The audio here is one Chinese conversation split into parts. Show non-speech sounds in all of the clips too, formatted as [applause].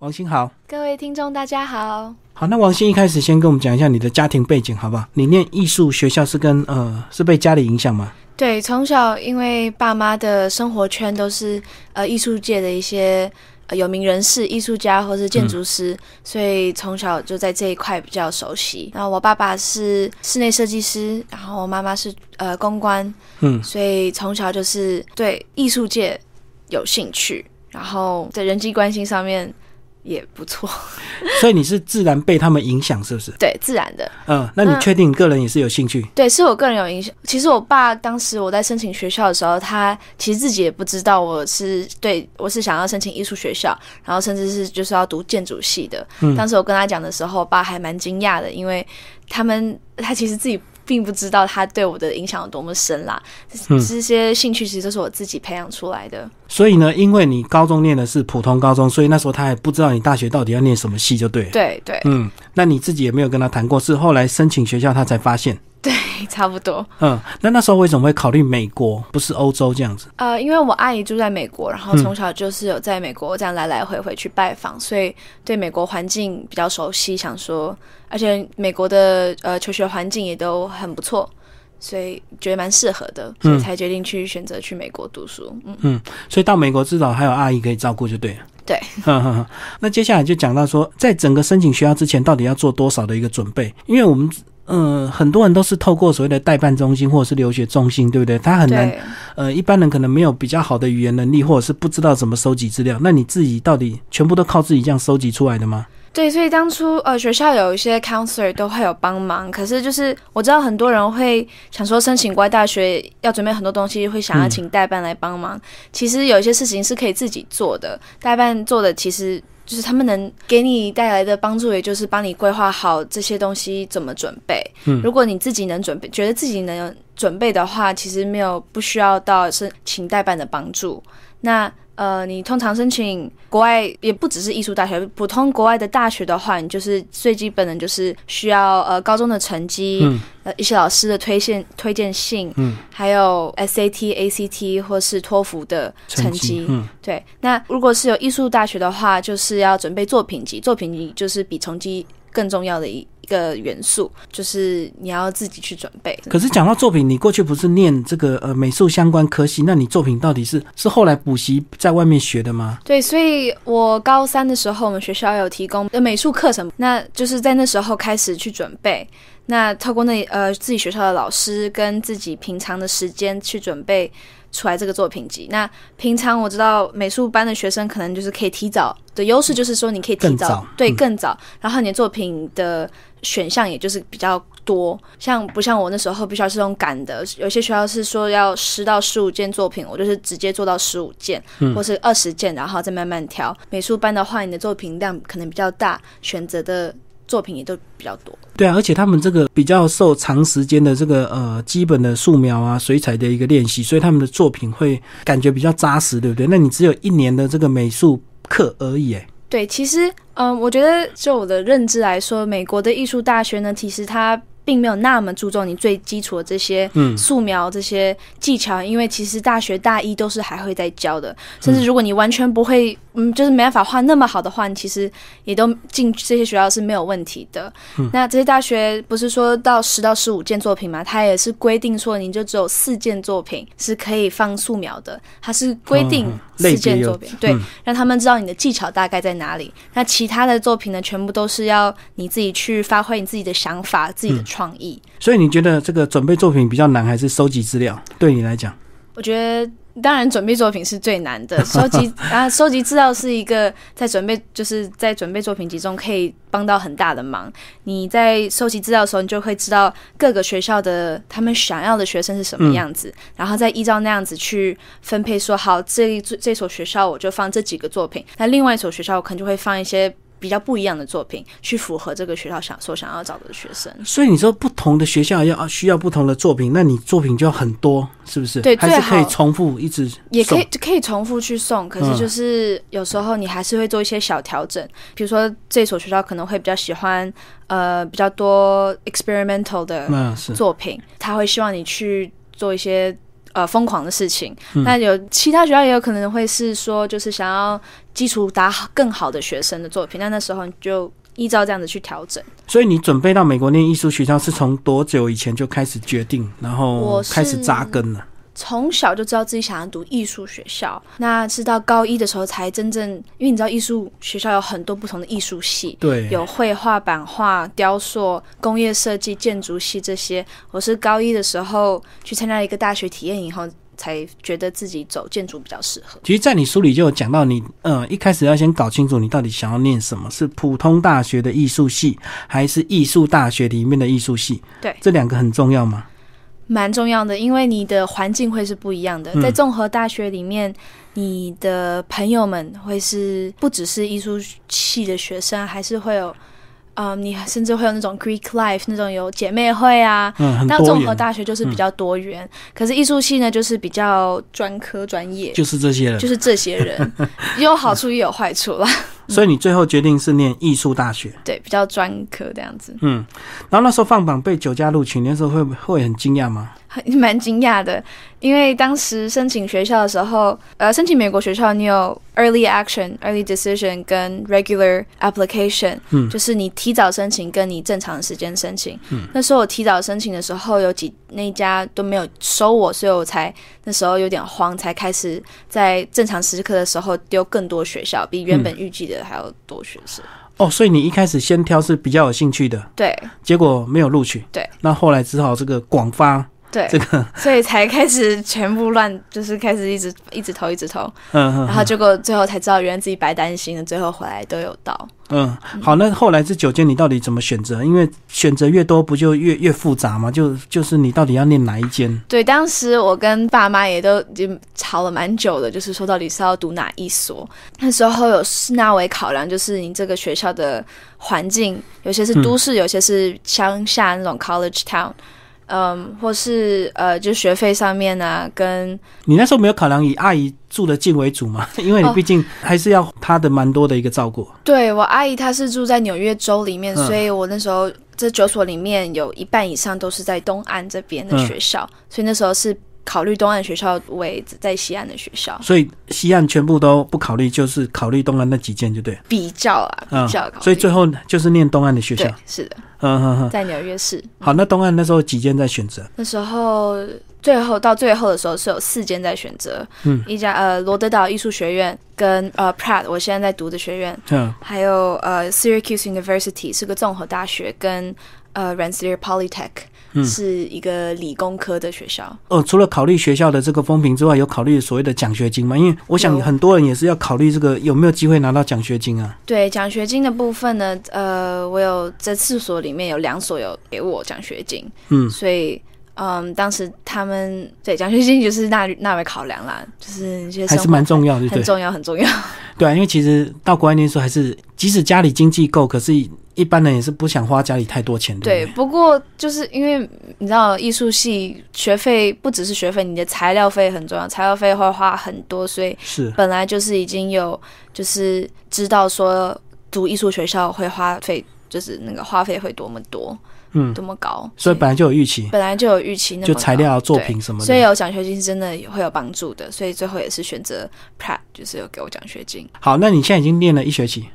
王鑫好，各位听众大家好。好，那王鑫一开始先跟我们讲一下你的家庭背景，好不好？你念艺术学校是跟呃是被家里影响吗？对，从小因为爸妈的生活圈都是呃艺术界的一些呃有名人士、艺术家或是建筑师，所以从小就在这一块比较熟悉。然后我爸爸是室内设计师，然后我妈妈是呃公关，嗯，所以从小就是对艺术界有兴趣，然后在人际关系上面也不错。[laughs] 所以你是自然被他们影响，是不是？对，自然的。嗯，那你确定你个人也是有兴趣？对，是我个人有影响。其实我爸当时我在申请学校的时候，他其实自己也不知道我是对我是想要申请艺术学校，然后甚至是就是要读建筑系的。嗯当时我跟他讲的时候，我爸还蛮惊讶的，因为他们他其实自己并不知道他对我的影响有多么深啦。嗯这些兴趣其实都是我自己培养出来的。所以呢，因为你高中念的是普通高中，所以那时候他还不知道你大学到底要念什么系，就对了。对对嗯，那你自己也没有跟他谈过，是后来申请学校他才发现。对，差不多。嗯，那那时候为什么会考虑美国，不是欧洲这样子？呃，因为我阿姨住在美国，然后嗯从小就是有在美国这样来来回回去拜访，所以对美国环境比较熟悉。想说，而且美国的呃求学环境也都很不错，所以觉得蛮适合的，所以才决定去选择去美国读书。嗯嗯，所以到美国至少还有阿姨可以照顾，就对了。对 [laughs] 那接下来就讲到说，在整个申请学校之前，到底要做多少的一个准备？因为我们嗯、呃很多人都是透过所谓的代办中心或者是留学中心，对不对？他很难。呃，一般人可能没有比较好的语言能力，或者是不知道怎么收集资料。那你自己到底全部都靠自己这样收集出来的吗？对，所以当初呃学校有一些 counselor 都会有帮忙，可是就是我知道很多人会想说申请国外大学要准备很多东西，会想要请代办来帮忙。其实有一些事情是可以自己做的，代办做的其实就是他们能给你带来的帮助，也就是帮你规划好这些东西怎么准备。嗯如果你自己能准备，觉得自己能准备的话，其实没有不需要到申请代办的帮助。那呃，你通常申请国外也不只是艺术大学，普通国外的大学的话，你就是最基本的就是需要呃高中的成绩，嗯。呃一些老师的推荐推荐信，嗯，还有 SAT、ACT 或是托福的成绩。嗯。对，那如果是有艺术大学的话，就是要准备作品集，作品集就是比成绩更重要的一一个元素，就是你要自己去准备。可是讲到作品，你过去不是念这个呃美术相关科系，那你作品到底是是后来补习在外面学的吗？对，所以我高三的时候，我们学校有提供的美术课程，那就是在那时候开始去准备。那透过那呃自己学校的老师跟自己平常的时间去准备出来这个作品集。那平常我知道美术班的学生可能就是可以提早的优势，就是说你可以提早对嗯更早，然后你的作品的选项也就是比较多。像不像我那时候必须要是用赶的，有些学校是说要十到十五件作品，我就是直接做到十五件。或是二十件，然后再慢慢挑。美术班的话，你的作品量可能比较大，选择的作品也都比较多。对啊，而且他们这个比较受长时间的这个呃基本的素描啊、水彩的一个练习，所以他们的作品会感觉比较扎实，对不对？那你只有一年的这个美术课而已，哎，对，其实，嗯、我觉得就我的认知来说，美国的艺术大学呢，其实它并没有那么注重你最基础的这些嗯素描这些技巧，因为其实大学大一都是还会在教的，甚至如果你完全不会，嗯，就是没办法画那么好的话，你其实也都进这些学校是没有问题的。那这些大学不是说到十到十五件作品嘛，它也是规定说你就只有四件作品是可以放素描的，它是规定四件作品，对，嗯让他们知道你的技巧大概在哪里。那其他的作品呢，全部都是要你自己去发挥你自己的想法、自己的创意。所以你觉得这个准备作品比较难，还是收集资料？对你来讲，我觉得。当然，准备作品是最难的。[laughs] 收集啊，收集资料是一个在准备，就是在准备作品集中可以帮到很大的忙。你在收集资料的时候，你就会知道各个学校的他们想要的学生是什么样子，然后再依照那样子去分配说好这一这所学校我就放这几个作品，那另外一所学校我可能就会放一些比较不一样的作品，去符合这个学校想所想要找的学生。所以你说不同的学校要需要不同的作品，那你作品就要很多，是不是？对还是可以重复一直也可以可以重复去送，可嗯是就是有时候你还是会做一些小调整，比如说这所学校可能会比较喜欢呃比较多 experimental 的作品，他会希望你去做一些呃疯狂的事情。嗯那有其他学校也有可能会是说，就是想要基础打好更好的学生的作品，那那时候你就依照这样子去调整。所以你准备到美国念艺术学校是从多久以前就开始决定，然后开始扎根了？从小就知道自己想要读艺术学校，那是到高一的时候才真正，因为你知道艺术学校有很多不同的艺术系，对，有绘画、版画、雕塑、工业设计、建筑系这些。我是高一的时候去参加一个大学体验以后，才觉得自己走建筑比较适合。其实，在你书里就有讲到你，呃，一开始要先搞清楚你到底想要念什么，是普通大学的艺术系，还是艺术大学里面的艺术系？对这两个很重要吗？蛮重要的，因为你的环境会是不一样的。嗯在综合大学里面，你的朋友们会是不只是艺术系的学生，还是会有，嗯，你甚至会有那种 Greek life 那种有姐妹会啊。那综合大学就是比较多元，可是艺术系呢，就是比较专科专业，就是这些人。就是这些人，也 [laughs] 有好处也有坏处啦。所以你最后决定是念艺术大学，对，比较专科这样子，嗯，然后那时候放榜被九家录取，那时候会会很惊讶吗？很 [laughs] 蛮惊讶的。因为当时申请学校的时候，呃，申请美国学校，你有 early action、early decision 跟 regular application，嗯就是你提早申请跟你正常的时间申请。嗯，那时候我提早申请的时候，有几那一家都没有收我，所以我才那时候有点慌，才开始在正常时刻的时候丢更多学校，比原本预计的还要多学生。哦，所以你一开始先挑是比较有兴趣的，对结果没有录取。对，那后来只好这个广发对，这个，所以才开始全部乱，就是开始一直一直投一直投，嗯嗯然后结果最后才知道，原来自己白担心了，最后回来都有到。嗯，好，那后来这九间你到底怎么选择？因为选择越多，不就越越复杂吗？就就是你到底要念哪一间？对，当时我跟爸妈也都已经吵了蛮久的，就是说到底是要读哪一所。那时候有纳为考量，就是你这个学校的环境，有些是都市，有些是乡下那种 college town。嗯，或是呃，就学费上面啊，跟你那时候没有考量以阿姨住的近为主嘛？[laughs] 因为你哦毕竟还是要她的蛮多的一个照顾。对我阿姨她是住在纽约州里面，嗯所以我那时候这九所里面有一半以上都是在东岸这边的嗯学校，所以那时候是考虑东岸学校为在西岸的学校所以西岸全部都不考虑，就是考虑东岸那几间就对。比较啊，嗯比较。所以最后就是念东岸的学校对。是的，嗯哼哼。在纽约市。好，那东岸那时候几间在选择？那时候最后到最后的时候是有四间在选择，嗯一家呃罗德岛艺术学院跟呃 Pratt 我现在在读的学院，嗯还有呃 Syracuse University 是个综合大学，跟呃 Rensselaer Polytech、嗯是一个理工科的学校。哦，除了考虑学校的这个风评之外，有考虑所谓的奖学金吗？因为我想很多人也是要考虑这个有没有机会拿到奖学金啊。对奖学金的部分呢，呃，我有这四所里面有两所有给我奖学金，嗯，所以。嗯，当时他们对奖学金就是纳纳为考量啦，就是一些还是蛮重要的？很重要，很重要。[laughs] 对啊，因为其实到国外念书还是，即使家里经济够，可是一般人也是不想花家里太多钱，对，对对？不过就是因为你知道艺术系学费不只是学费，你的材料费很重要，材料费会花很多，所以是，本来就是已经有就是知道说读艺术学校会花费，就是那个花费会多么多，嗯，多么高，所以本来就有预期，本来就有预期那么就材料、作品什么的。所以有奖学金是真的会有帮助的，所以最后也是选择 Pratt，就是有给我奖学金。好，那你现在已经练了一学期，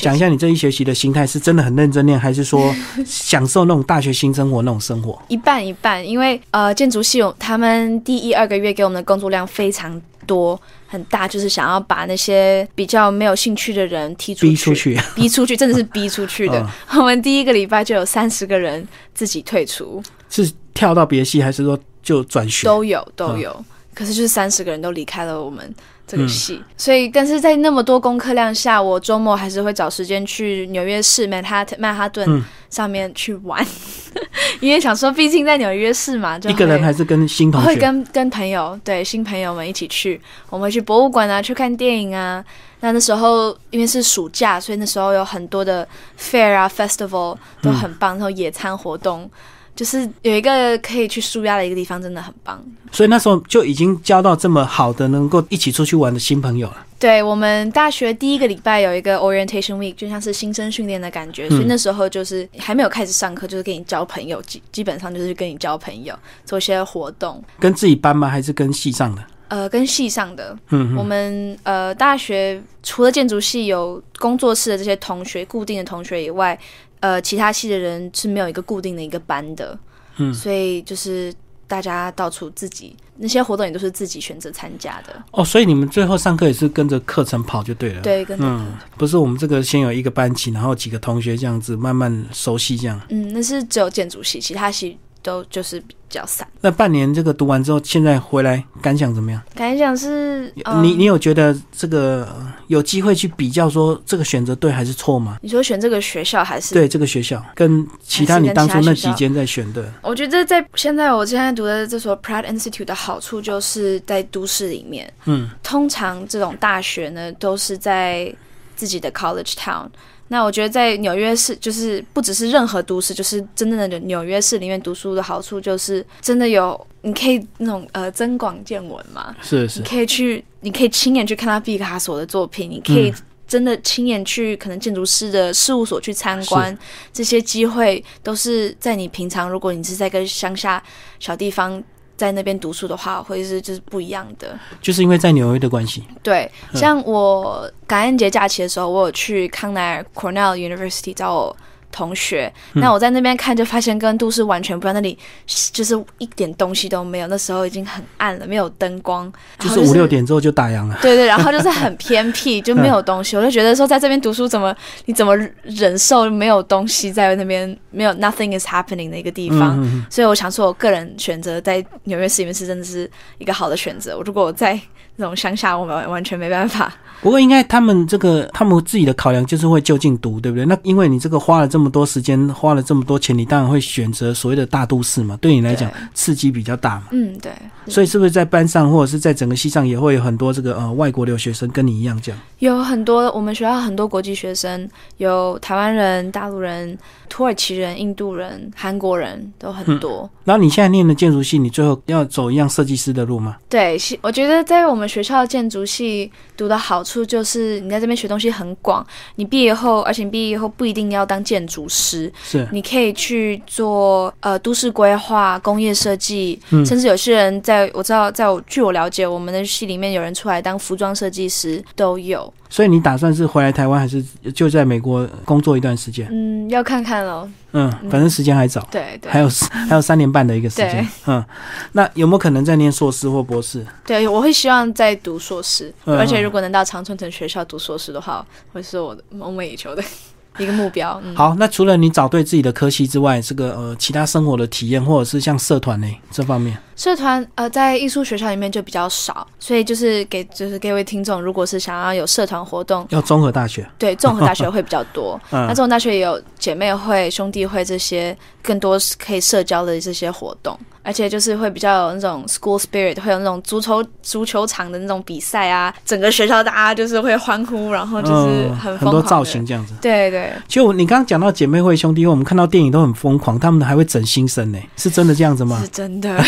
讲一下你这一学期的心态是真的很认真练，还是说 [laughs] 享受那种大学新生活那种生活？一半一半，因为呃，建筑系有他们第一二个月给我们的工作量非常多很大，就是想要把那些比较没有兴趣的人踢出去，逼出去，逼出去，真的是逼出去的。[laughs] 嗯我们第一个礼拜就有三十个人自己退出，是跳到别系，还是说就转学？都有都嗯有，可是就是三十个人都离开了我们。这个系，所以但是在那么多功课量下，我周末还是会找时间去纽约市曼哈曼哈顿嗯上面去玩，[laughs] 因为想说，毕竟在纽约市嘛，就 [laughs] 一个人还是跟新同学？会跟跟朋友，对新朋友们一起去，我们会去博物馆啊，去看电影啊。那那时候因为是暑假，所以那时候有很多的 fair 啊、festival 都很棒，然后野餐活动，就是有一个可以去舒压的一个地方，真的很棒。所以那时候就已经交到这么好的能够一起出去玩的新朋友了。对我们大学第一个礼拜有一个 orientation week，就像是新生训练的感觉，所以那时候就是还没有开始上课，就是跟你交朋友，基基本上就是跟你交朋友，做一些活动。跟自己班吗？还是跟系上的？呃，跟系上的。嗯我们呃大学除了建筑系有工作室的这些同学，固定的同学以外，呃，其他系的人是没有一个固定的一个班的。嗯所以就是大家到处自己那些活动也都是自己选择参加的。哦，所以你们最后上课也是跟着课程跑就对了。。对，跟着嗯，不是我们这个先有一个班级，然后几个同学这样子慢慢熟悉这样。嗯，那是只有建筑系，其他系都就是比较散。那半年这个读完之后，现在回来感想怎么样？感想是，嗯你你有觉得这个呃有机会去比较说这个选择对还是错吗？你说选这个学校还是？对这个学校跟其他你当初那几间在选的，[laughs] 我觉得在现在我现在读的这所 Pratt Institute 的好处就是在都市里面，嗯，通常这种大学呢都是在自己的 college town。那我觉得在纽约市，就是不只是任何都市，就是真正的纽约市里面读书的好处，就是真的有你可以那种呃增广见闻嘛，是是。你，可以去，你可以亲眼去看到毕卡索的作品，你可以嗯真的亲眼去可能建筑师的事务所去参观，这些机会都是在你平常如果你是在一个乡下小地方在那边读书的话，会是就是不一样的。就是因为在纽约的关系，对，嗯像我感恩节假期的时候，我有去康奈尔 Cornell University 找我同学，嗯那我在那边看就发现跟都市完全不一样，那里就是一点东西都没有，那时候已经很暗了，没有灯光，就是五六点之后就打烊了。对对，然后就是很 [laughs] 偏僻，就没有东西。我就觉得说，在这边读书怎么你怎么忍受没有东西在那边没有 nothing is happening 的一个地方？所以我想说，我个人选择在纽约市里面是真的是一个好的选择。我如果我在那种乡下，我们完全没办法。不过应该他们这个他们自己的考量就是会就近读，对不对？那因为你这个花了这么多时间，花了这么多钱，你当然会选择所谓的大都市嘛，对你来讲刺激比较大嘛。嗯，对。所以是不是在班上或者是在整个系上也会有很多这个呃外国留学生跟你一样这样？有很多我们学校很多国际学生，有台湾人、大陆人、土耳其人、印度人、韩国人都很多。然后你现在念的建筑系，你最后要走一样设计师的路吗？对，是我觉得在我们学校建筑系读的好处就是你在这边学东西很广。你毕业后，而且你毕业后不一定要当建筑师，是，你可以去做呃都市规划、工业设计，嗯甚至有些人在我知道，在我据我了解，我们的系里面有人出来当服装设计师都有。所以你打算是回来台湾，还是就在美国工作一段时间？嗯，要看看喽。嗯，反正时间还早，对对还有还有三年半的一个时间。嗯，那有没有可能再念硕士或博士？对，我会希望再读硕士，嗯而且如果能到常春藤学校读硕士的话，会是我的梦寐以求的一个目标。嗯，好，那除了你找对自己的科系之外，这个呃其他生活的体验，或者是像社团呢这方面，社团呃在艺术学校里面就比较少，所以就是给就是各位听众，如果是想要有社团活动，要综合大学。对综合大学 [laughs] 会比较多。那嗯综合大学也有姐妹会、兄弟会这些更多可以社交的这些活动，而且就是会比较有那种 school spirit，会有那种足球足球场的那种比赛啊，整个学校大家就是会欢呼，然后就是嗯很疯狂的很多造型。这样子。对对，就你刚刚讲到姐妹会、兄弟会，我们看到电影都很疯狂，他们还会整新生呢，是真的这样子吗是？真的。[laughs]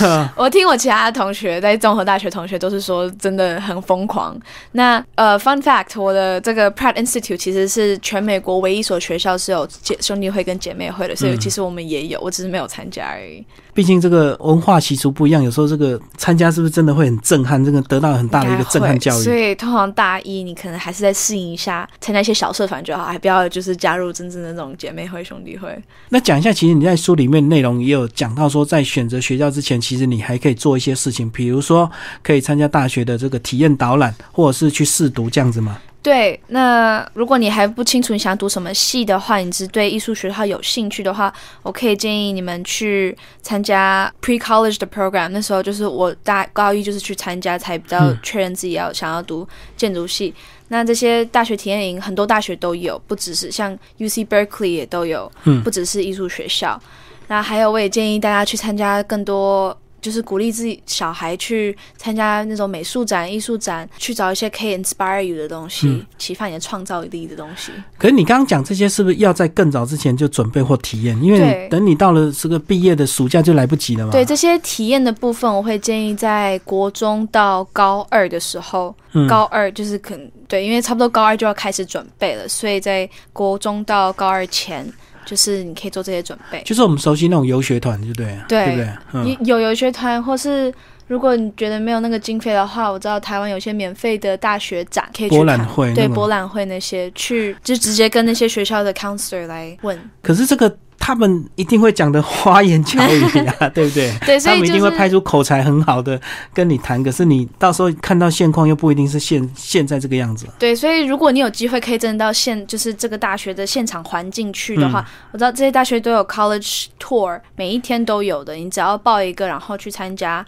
[laughs] 我听我其他同学在综合大学同学都是说，真的很疯狂。那呃，fun fact，我的这个 Pratt Institute 其实是全美国唯一一所学校是有姐兄弟会跟姐妹会的，所以嗯其实我们也有，我只是没有参加而已。毕竟这个文化习俗不一样，有时候这个参加是不是真的会很震撼？这个得到很大的一个震撼教育所。以通常大一你可能还是在适应一下，参加一些小社团就好，还不要就是加入真正的那种姐妹会、兄弟会。那讲一下，其实你在书里面内容也有讲到说，在选择学校之前，其实你还可以做一些事情，比如说可以参加大学的这个体验导览，或者是去试读这样子吗？对，那如果你还不清楚你想读什么系的话，你是对艺术学校有兴趣的话，我可以建议你们去参加 pre college 的 program。那时候就是我大高一就是去参加，才比较嗯确认自己要想要读建筑系。那这些大学体验营很多大学都有，不只是像 UC Berkeley 也都有，嗯不只是艺术学校。那还有，我也建议大家去参加更多就是鼓励自己小孩去参加那种美术展、艺术展，去找一些可以 inspire you 的东西，嗯启发你的创造力的东西。可是你刚刚讲这些，是不是要在更早之前就准备或体验？因为等你到了这个毕业的暑假就来不及了嘛。对这些体验的部分，我会建议在国中到高二的时候，嗯高二就是可能对，因为差不多高二就要开始准备了，所以在国中到高二前，就是你可以做这些准备。就是我们熟悉那种游学团，就对不，对对不对？嗯有游学团，或是如果你觉得没有那个经费的话，我知道台湾有些免费的大学展可以去博览会对博览会那些去，就直接跟那些学校的 counselor 来问。可是这个他们一定会讲的花言巧语啊，[laughs] 对不对？对，所他们一定会以就是派出口才很好的跟你谈，可是你到时候看到现况又不一定是现现在这个样子。对，所以如果你有机会可以真的到现，就是这个大学的现场环境去的话，我知道这些大学都有 college tour，每一天都有的，你只要报一个，然后去参加。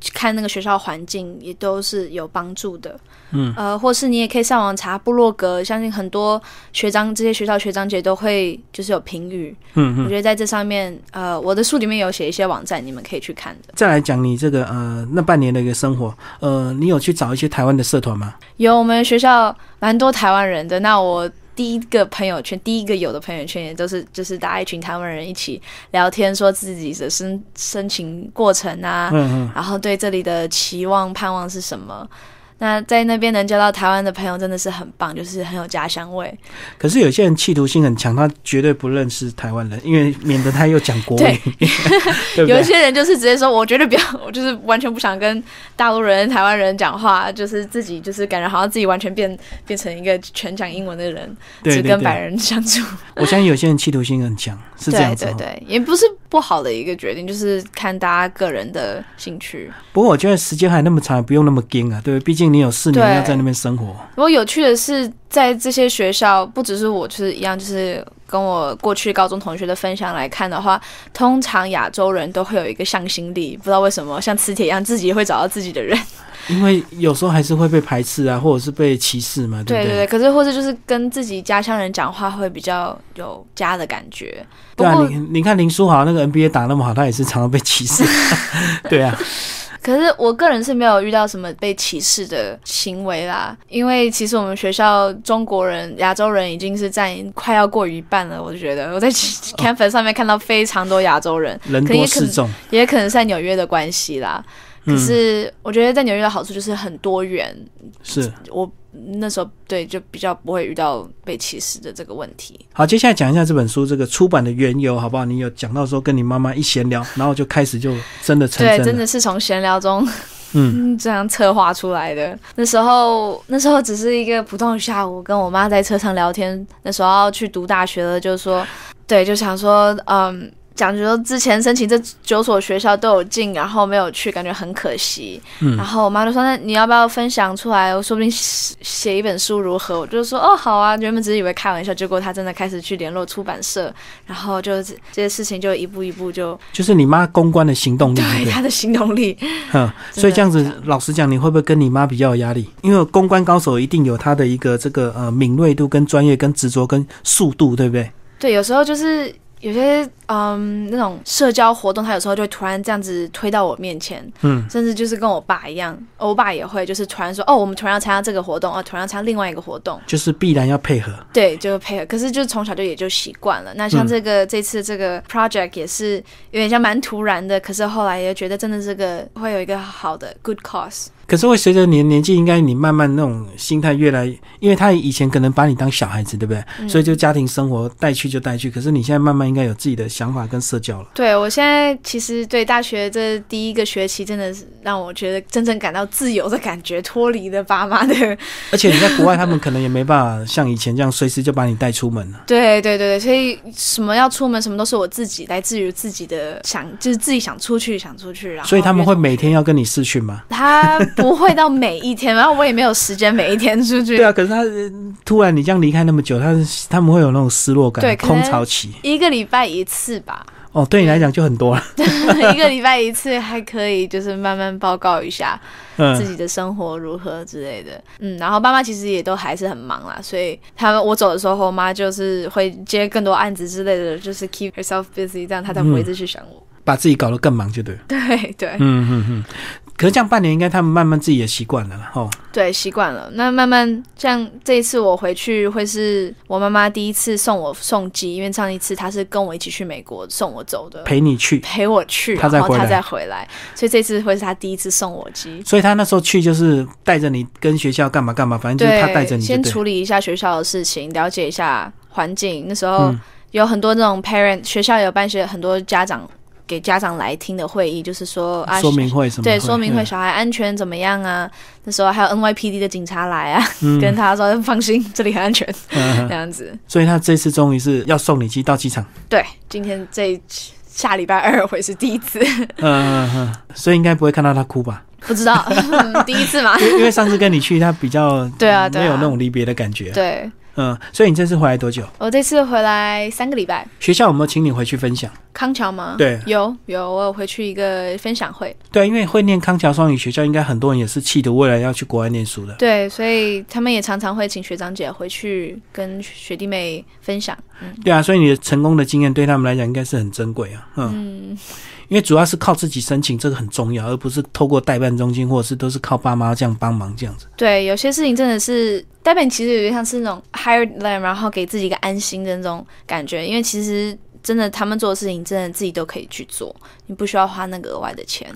去看那个学校环境也都是有帮助的，嗯，呃，或是你也可以上网查部落格，相信很多学长这些学校学长姐都会就是有评语，嗯嗯。我觉得在这上面，呃，我的书里面有写一些网站，你们可以去看的。再来讲你这个呃那半年的一个生活，呃，你有去找一些台湾的社团吗？有我们学校蛮多台湾人的，那我第一个朋友圈，第一个有的朋友圈也都是就是大家一群台湾人一起聊天，说自己的申申请过程啊，嗯嗯，然后对这里的期望盼望是什么。那在那边能交到台湾的朋友真的是很棒，就是很有家乡味。可是有些人企图心很强，他绝对不认识台湾人，因为免得他又讲国语？[laughs] 有一些人就是直接说，我绝对不要，我就是完全不想跟大陆人、台湾人讲话，就是自己就是感觉好像自己完全变变成一个全讲英文的人，对对只跟白，人相处。我相信有些人企图心很强，是这样子、哦。对对对，也不是不好的一个决定，就是看大家个人的兴趣。不过我觉得时间还那么长，不用那么紧啊，对不对？毕竟你有四年要在那边生活。不过有趣的是，在这些学校，不只是我，就是一样，就是跟我过去高中同学的分享来看的话，通常亚洲人都会有一个向心力，不知道为什么，像磁铁一样，自己会找到自己的人。因为有时候还是会被排斥啊，或者是被歧视嘛，不对对对，可是或者就是跟自己家乡人讲话会比较有家的感觉。不对啊，你你看林书豪那个 NBA 打那么好，他也是常常被歧视。[laughs] 对啊，可是我个人是没有遇到什么被歧视的行为啦，因为其实我们学校中国人、亚洲人已经是占快要过一半了。我觉得我在 campus 上面看到非常多亚洲人，人多势众。也可能是在纽约的关系啦。可嗯，是我觉得在纽约的好处就是很多元，是我那时候对就比较不会遇到被歧视的这个问题。好。接下来讲一下这本书这个出版的缘由，好不好？你有讲到说跟你妈妈一闲聊，然后就开始就真的成对，真了。真的是从闲聊中嗯，嗯，[laughs] 这样策划出来的。那时候，那时候只是一个普通的下午，跟我妈在车上聊天。那时候要去读大学了，就说，对，就想说，嗯。讲说之前申请这九所学校都有进，然后没有去，感觉很可惜。嗯然后我妈就说：“那你要不要分享出来？我说不定写写一本书如何？”我就说：“哦，好啊。”原本只是以为开玩笑，结果她真的开始去联络出版社，[laughs] 然后就这些事情就一步一步就就是你妈公关的行动力？对她的行动力。[laughs] 嗯，所以这样子，老实讲，你会不会跟你妈比较有压力？因为公关高手一定有他的一个这个呃敏锐度、跟专业、跟执着、跟速度，对不对？对，有时候就是有些嗯那种社交活动，他有时候就会突然这样子推到我面前，嗯，甚至就是跟我爸一样，我爸也会就是突然说哦，我们突然要参加这个活动，哦，突然要参加另外一个活动，就是必然要配合。对，就配合。可是就从小就也就习惯了。那像嗯这个、这次这个 project 也是有点像蛮突然的，可是后来也觉得真的这个会有一个好的 good cause。可是会随着你的年纪，应该你慢慢那种心态越来，因为他以前可能把你当小孩子，对不对？嗯所以就家庭生活带去就带去。可是你现在慢慢应该有自己的想法跟社交了。对我现在其实对大学这第一个学期，真的是让我觉得真正感到自由的感觉，脱离了爸妈的 [laughs] 而且你在国外，他们可能也没办法像以前这样随时就把你带出门了。对对对对，所以什么要出门，什么都是我自己，来自于自己的想，就是自己想出去，想出去，然后所以他们会每天要跟你视讯吗？他不会到每一天，然后我也没有时间每一天出去。对啊，可是他呃突然你这样离开那么久，他他们会有那种失落感对，空巢期。一个礼拜一次吧，哦，对你来讲就很多了。[laughs] 一个礼拜一次还可以，就是慢慢报告一下自嗯，己的生活如何之类的。嗯，然后爸妈其实也都还是很忙啦，所以他们我走的时候，我妈就是会接更多案子之类的，就是 keep herself busy，这样她才不会一直去想我。把自己搞得更忙，就对了。[laughs] 对对嗯嗯嗯。可是这样半年，应该他们慢慢自己也习惯了啦哦。对，习惯了。那慢慢像这一次我回去，会是我妈妈第一次送我送机，因为上一次她是跟我一起去美国送我走的，陪你去，陪我去，然后她她再回来再回来，所以这次会是她第一次送我机。所以他那时候去就是带着你跟学校干嘛干嘛，反正就是他带着你，先。处理一下学校的事情，了解一下环境。那时候嗯有很多那种 parent，学校有办些很多家长给家长来听的会议，就是说啊，说明会什么对说明会嗯小孩安全怎么样啊？那时候还有 NYPD 的警察来啊，嗯跟他说放心，这里很安全，嗯这样子。所以他这次终于是要送你去到机场。对，今天这下礼拜二会是第一次，嗯嗯嗯，所以应该不会看到他哭吧？不知道嗯第一次嘛？因为上次跟你去，他比较对啊对啊没有那种离别的感觉。对嗯，所以你这次回来多久？我这次回来三个礼拜，学校有没有请你回去分享？康桥吗？对有有，我有回去一个分享会。对，因为会念康桥双语学校，应该很多人也是气的，未来要去国外念书的。对，所以他们也常常会请学长姐回去跟学弟妹分享。嗯对啊，所以你的成功的经验对他们来讲应该是很珍贵啊。嗯，嗯，因为主要是靠自己申请，这个很重要，而不是透过代办中心或者是都是靠爸妈这样帮忙这样子。对，有些事情真的是代办，其实有点像是那种 hired them，然后给自己一个安心的那种感觉。因为其实真的他们做的事情，真的自己都可以去做，你不需要花那个额外的钱。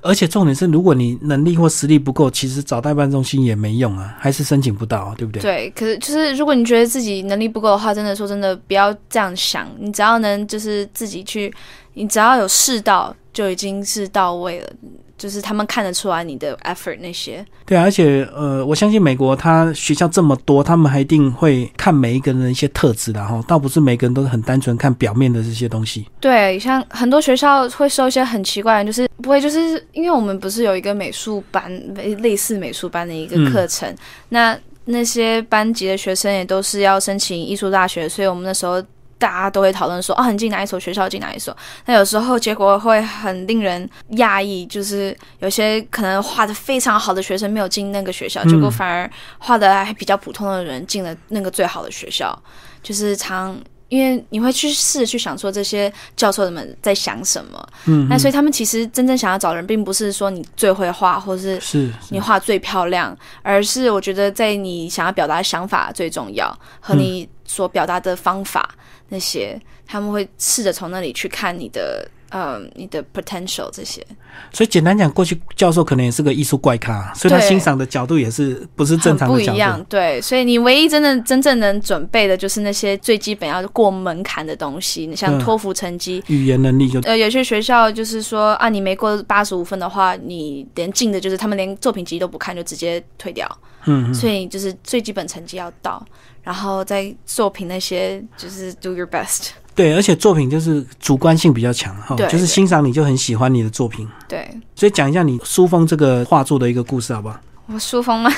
而且重点是，如果你能力或实力不够，其实找代办中心也没用啊，还是申请不到、啊，对不对？对，可是就是如果你觉得自己能力不够的话，真的说真的，不要这样想。你只要能就是自己去，你只要有试到，就已经是到位了。就是他们看得出来你的 effort 那些。对啊，而且呃，我相信美国他学校这么多，他们还一定会看每一个人的一些特质的哈，倒不是每个人都是很单纯看表面的这些东西。对，像很多学校会收一些很奇怪的，就是不会，就是因为我们不是有一个美术班，类类似美术班的一个课程，那那些班级的学生也都是要申请艺术大学，所以我们那时候。大家都会讨论说，哦，你进哪一所学校，进哪一所。那有时候结果会很令人讶异，就是有些可能画的非常好的学生没有进那个学校，嗯结果反而画的还比较普通的人进了那个最好的学校。就是常因为你会去试着去想说这些教授们在想什么，嗯，那所以他们其实真正想要找人，并不是说你最会画，或是是是。你画最漂亮，而是我觉得在你想要表达的想法最重要，和你所表达的方法那些，他们会试着从那里去看你的。呃，你的 potential 这些。所以简单讲，过去教授可能也是个艺术怪咖，所以他欣赏的角度也是不是正常的角度。一样，对，所以你唯一真的真正能准备的就是那些最基本要过门槛的东西，你像嗯。托福成绩，语言能力就呃，有些学校就是说啊，你没过八十五分的话，你连进的就是他们连作品集都不看就直接退掉，嗯嗯。所以就是最基本成绩要到，然后在作品那些就是 do your best，对，而且作品就是主观性比较强哈，就是欣赏你就很喜欢你的作品。对所以讲一下你书风这个画作的一个故事好不好？我书封吗？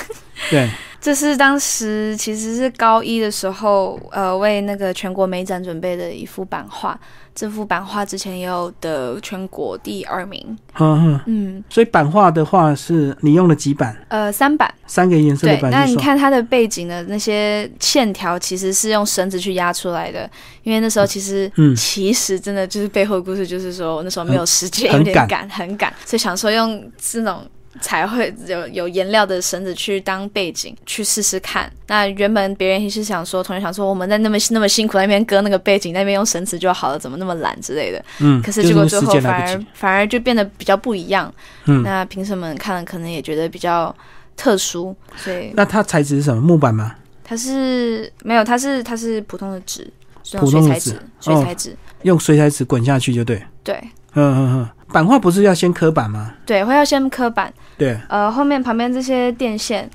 对，[laughs] 这是当时其实是高一的时候，呃，为那个全国美展准备的一幅版画。这幅版画之前也有得全国第二名，哼哼。嗯，所以版画的话是你用了几版？呃，三版。三个颜色的对，那你。看它的背景的那些线条，其实是用绳子去压出来的。因为那时候其实，嗯其实真的就是背后的故事，就是说我那时候没有时间，有点赶，很赶，所以想说用这种彩绘有有颜料的绳子去当背景去试试看。那原本别人也是想说，同学想说我们在那么那么辛苦那边割那个背景，那边用绳子就好了，怎么那么懒之类的。嗯，可是结果最后反而。反而就变得比较不一样。嗯，那评审们看了可能也觉得比较特殊，所以那它材质是什么？木板吗？它是没有，它是它是普通的纸，用普通的纸水彩纸，水彩纸。用水彩纸滚下去就对。对嗯嗯嗯，版画不是要先刻板吗？对，会要先刻板，对，呃，后面旁边这些电线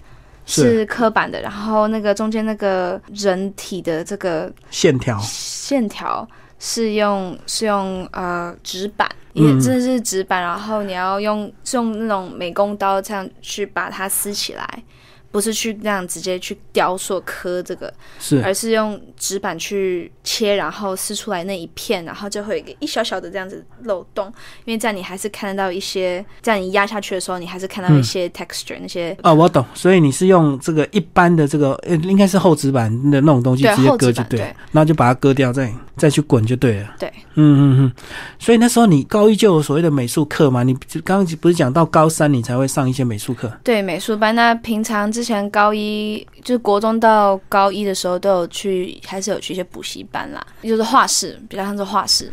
是是刻板的，然后那个中间那个人体的这个线条。线条是用是用呃纸板，也嗯真的是纸板，然后你要用用那种美工刀这样去把它撕起来。不不是去那样直接去雕塑刻这个，是而是用纸板去切，然后撕出来那一片，然后就会有一个一小小的这样子漏洞，因为这样你还是看得到一些，这样你压下去的时候，你还是看到一些 texture、那些哦，我懂，所以你是用这个一般的这个呃，应该是厚纸板的那种东西直接割就对了，对然后就把它割掉，再再去滚就对了。对，嗯嗯嗯。所以那时候你高一就有所谓的美术课嘛？你刚刚不是讲到高三你才会上一些美术课？对美术班。那平常之前高一就是国中到高一的时候都有去，还是有去一些补习班啦，就是画室，比较像是画室。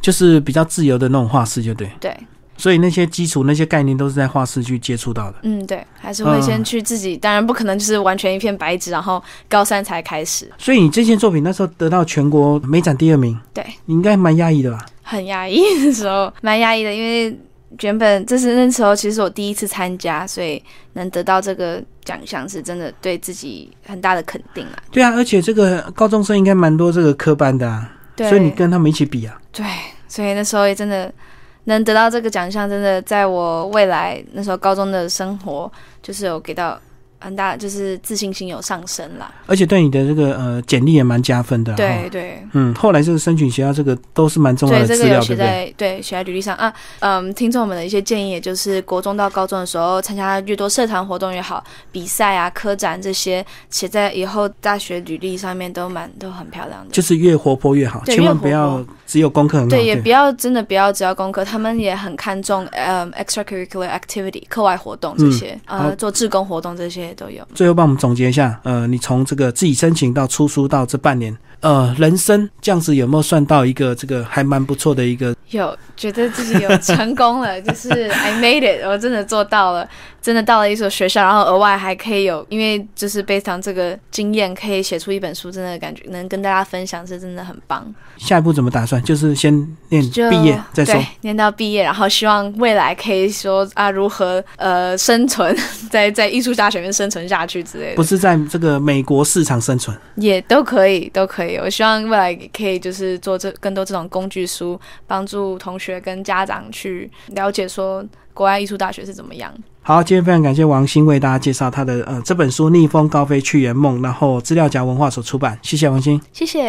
就是比较自由的那种画室，就对。对，所以那些基础那些概念都是在画室去接触到的。嗯，对，还是会先去自己，当然不可能就是完全一片白纸，然后高三才开始，所以你这件作品那时候得到全国美展第二名，对，你应该蛮压抑的吧？很压抑的时候，蛮压抑的，因为原本这是那时候其实我第一次参加，所以能得到这个奖项是真的对自己很大的肯定啊。对啊，而且这个高中生应该蛮多这个科班的啊，对，所以你跟他们一起比啊。对，所以那时候也真的能得到这个奖项，真的在我未来那时候高中的生活，就是有给到很大，就是自信心有上升啦。而且对你的这个呃简历也蛮加分的。对对。嗯，后来这个申请学校这个都是蛮重要，的资料，对这个有写不对？在对写在履历上啊。嗯，听众们的一些建议，也就是国中到高中的时候，参加越多社团活动越好，比赛啊、科展这些，写在以后大学履历上面都蛮都很漂亮的。就是越活泼越好，千万不要只有功课很好。对，也不要真的不要只要功课，他们也很看重嗯 extracurricular activity 课外活动这些，好呃，做志工活动这些都有。最后帮我们总结一下，呃，你从这个自己申请到出书到这半年，呃，人生这样子有没有算到一个这个还蛮不错的一个？有觉得自己有成功了，[laughs] 就是 I made it，我真的做到了，真的到了一所学校，然后额外还可以有，因为就是 based on 这个经验，可以写出一本书，真的感觉能跟大家分享，是真的很棒。下一步怎么打算？就是先念毕业再说。，念到毕业，然后希望未来可以说啊，如何呃生存 [laughs] 在在艺术大学里面生存下去之类的，不是在这个美国市场生存，也都可以，都可以。我希望未来可以就是做这更多这种工具书，帮助同学跟家长去了解说国外艺术大学是怎么样。好，今天非常感谢王鑫为大家介绍他的呃这本书《逆风高飞去圆梦》，然后资料夹文化所出版，谢谢王鑫。谢谢。